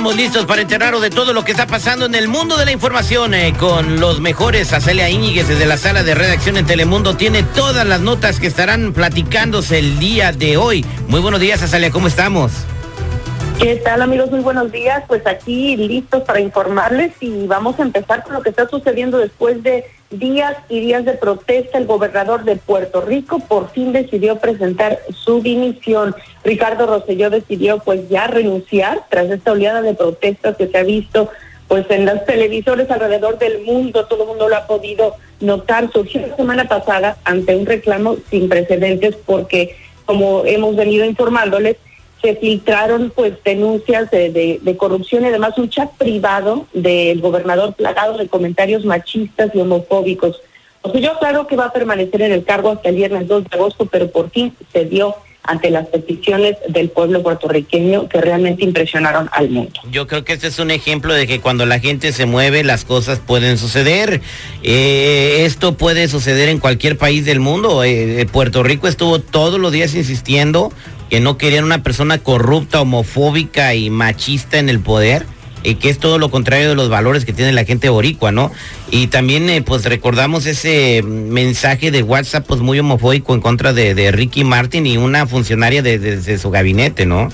Estamos listos para enterarnos de todo lo que está pasando en el mundo de la información eh, con los mejores. Acelia Íñiguez desde la sala de redacción en Telemundo tiene todas las notas que estarán platicándose el día de hoy. Muy buenos días, Acelia, ¿cómo estamos? ¿Qué tal amigos? Muy buenos días. Pues aquí listos para informarles y vamos a empezar con lo que está sucediendo después de días y días de protesta. El gobernador de Puerto Rico por fin decidió presentar su dimisión. Ricardo Rosselló decidió pues ya renunciar tras esta oleada de protestas que se ha visto pues en los televisores alrededor del mundo. Todo el mundo lo ha podido notar. Surgió la semana pasada ante un reclamo sin precedentes porque como hemos venido informándoles, se filtraron pues denuncias de, corrupción y además un chat privado del gobernador plagado de comentarios machistas y homofóbicos. O sea, yo claro que va a permanecer en el cargo hasta el viernes 2 de agosto, pero por fin se dio ante las peticiones del pueblo puertorriqueño que realmente impresionaron al mundo. Yo creo que este es un ejemplo de que cuando la gente se mueve las cosas pueden suceder. Eh, esto puede suceder en cualquier país del mundo. Eh, Puerto Rico estuvo todos los días insistiendo que no querían una persona corrupta, homofóbica y machista en el poder. y que es todo lo contrario de los valores que tiene la gente boricua, ¿no? Y también, eh, pues recordamos ese mensaje de WhatsApp, pues muy homofóbico en contra de, Ricky Martin y una funcionaria de, su gabinete, ¿no?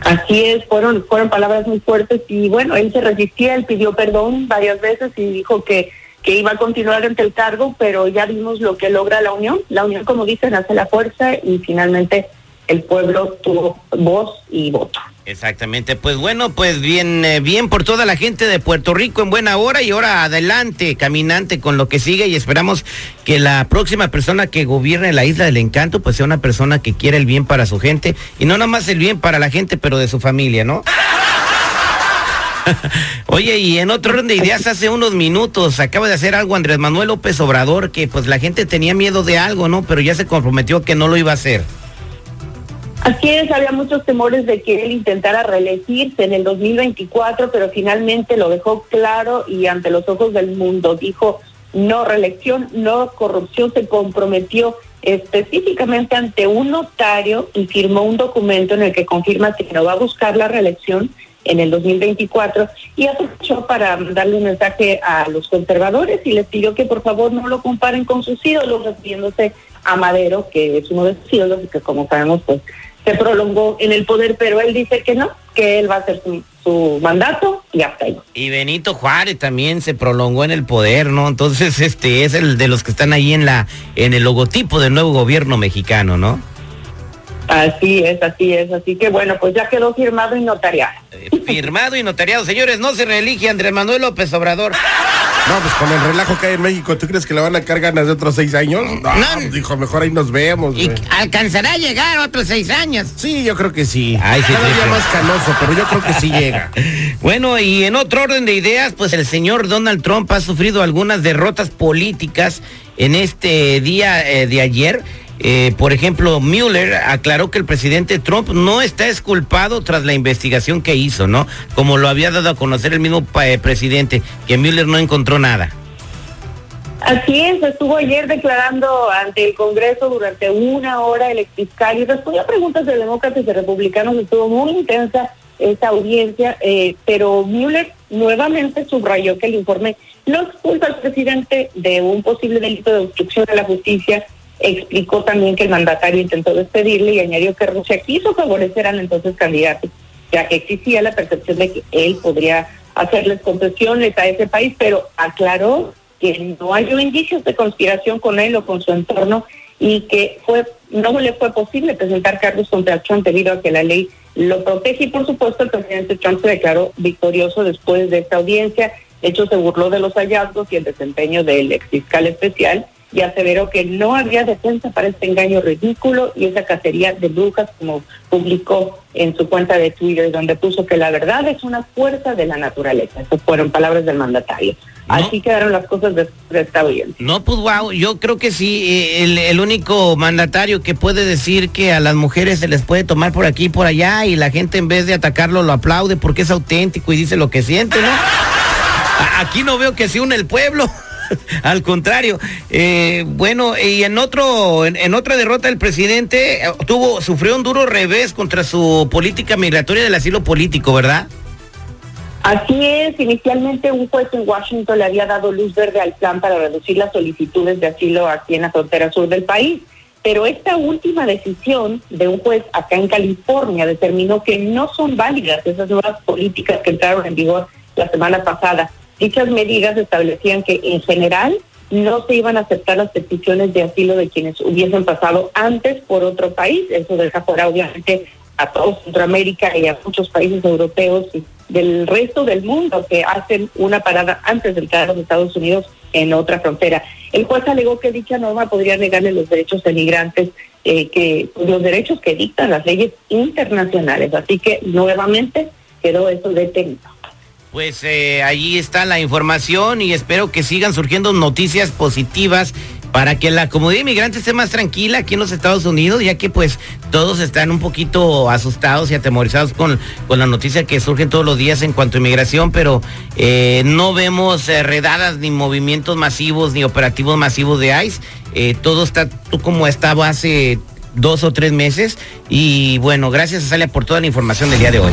Así es, fueron, fueron palabras muy fuertes y bueno, él se resistía, él pidió perdón varias veces y dijo que, que iba a continuar ante el cargo, pero ya vimos lo que logra la unión. La unión, como dicen, hace la fuerza y finalmente el pueblo tuvo voz y voto. Exactamente, pues bueno, pues bien, eh, bien por toda la gente de Puerto Rico en buena hora y ahora adelante, caminante con lo que sigue y esperamos que la próxima persona que gobierne la isla del encanto pues sea una persona que quiera el bien para su gente y no nada más el bien para la gente, pero de su familia, ¿no? Oye, y en otro orden de ideas, hace unos minutos acaba de hacer algo Andrés Manuel López Obrador, que pues la gente tenía miedo de algo, ¿no? Pero ya se comprometió que no lo iba a hacer. Así es, había muchos temores de que él intentara reelegirse en el 2024, pero finalmente lo dejó claro y ante los ojos del mundo dijo no reelección, no corrupción, se comprometió específicamente ante un notario y firmó un documento en el que confirma que no va a buscar la reelección en el 2024 y aprovechó para darle un mensaje a los conservadores y les pidió que por favor no lo comparen con sus ídolos, refiriéndose a Madero, que es uno de sus ídolos y que como sabemos pues se prolongó en el poder, pero él dice que no, que él va a hacer su, mandato y hasta ahí. Y Benito Juárez también se prolongó en el poder, ¿no? Entonces, este es el de los que están ahí en la en el logotipo del nuevo gobierno mexicano, ¿no? Así es, así es. Así que bueno, pues ya quedó firmado y notariado. Eh, firmado y notariado. Señores, no se reelige Andrés Manuel López Obrador. No, pues con el relajo que hay en México, ¿tú crees que le van a cargar de otros seis años? No, pues, dijo, mejor ahí nos vemos. ¿Y alcanzará a llegar otros seis años? Sí, yo creo que sí. Ay, sí, Cada más canoso, pero yo creo que sí llega. bueno, y en otro orden de ideas, pues el señor Donald Trump ha sufrido algunas derrotas políticas en este día eh, de ayer. Eh, por ejemplo, Mueller aclaró que el presidente Trump no está esculpado tras la investigación que hizo, ¿no? Como lo había dado a conocer el mismo eh, presidente, que Mueller no encontró nada. Así es, estuvo ayer declarando ante el Congreso durante una hora el fiscal y respondió a preguntas de demócratas y republicanos. Estuvo muy intensa esa audiencia, eh, pero Mueller nuevamente subrayó que el informe no expulsa al presidente de un posible delito de obstrucción a la justicia explicó también que el mandatario intentó despedirle y añadió que Rusia quiso favorecer al entonces candidato, ya que existía la percepción de que él podría hacerles concesiones a ese país, pero aclaró que no hay indicios de conspiración con él o con su entorno y que fue no le fue posible presentar cargos contra Trump debido a que la ley lo protege y por supuesto el presidente Trump se declaró victorioso después de esta audiencia. De hecho, se burló de los hallazgos y el desempeño del ex fiscal especial y aseveró que no había defensa para este engaño ridículo y esa cacería de brujas, como publicó en su cuenta de Twitter, donde puso que la verdad es una fuerza de la naturaleza. Esas fueron palabras del mandatario. Así quedaron las cosas de, esta audiencia. No, pues wow, yo creo que sí, eh, el, el, único mandatario que puede decir que a las mujeres se les puede tomar por aquí y por allá y la gente en vez de atacarlo lo aplaude porque es auténtico y dice lo que siente, ¿no? Aquí no veo que se une el pueblo. Al contrario, eh, bueno, y en otro, en, otra derrota el presidente eh, tuvo, sufrió un duro revés contra su política migratoria del asilo político, ¿verdad? Así es, inicialmente un juez en Washington le había dado luz verde al plan para reducir las solicitudes de asilo aquí en la frontera sur del país, pero esta última decisión de un juez acá en California determinó que no son válidas esas nuevas políticas que entraron en vigor la semana pasada Dichas medidas establecían que en general no se iban a aceptar las peticiones de asilo de quienes hubiesen pasado antes por otro país. Eso deja fuera obviamente a toda Centroamérica y a muchos países europeos y del resto del mundo que hacen una parada antes de entrar a los Estados Unidos en otra frontera. El juez alegó que dicha norma podría negarle los derechos de migrantes, eh, que los derechos que dictan las leyes internacionales. Así que nuevamente quedó eso detenido. Pues eh, allí está la información y espero que sigan surgiendo noticias positivas para que la comunidad inmigrante esté más tranquila aquí en los Estados Unidos, ya que pues todos están un poquito asustados y atemorizados con, con la noticia que surgen todos los días en cuanto a inmigración, pero eh, no vemos eh, redadas ni movimientos masivos ni operativos masivos de ICE. Todo está como estaba hace dos o tres meses y bueno, gracias a Salia por toda la información del día de hoy.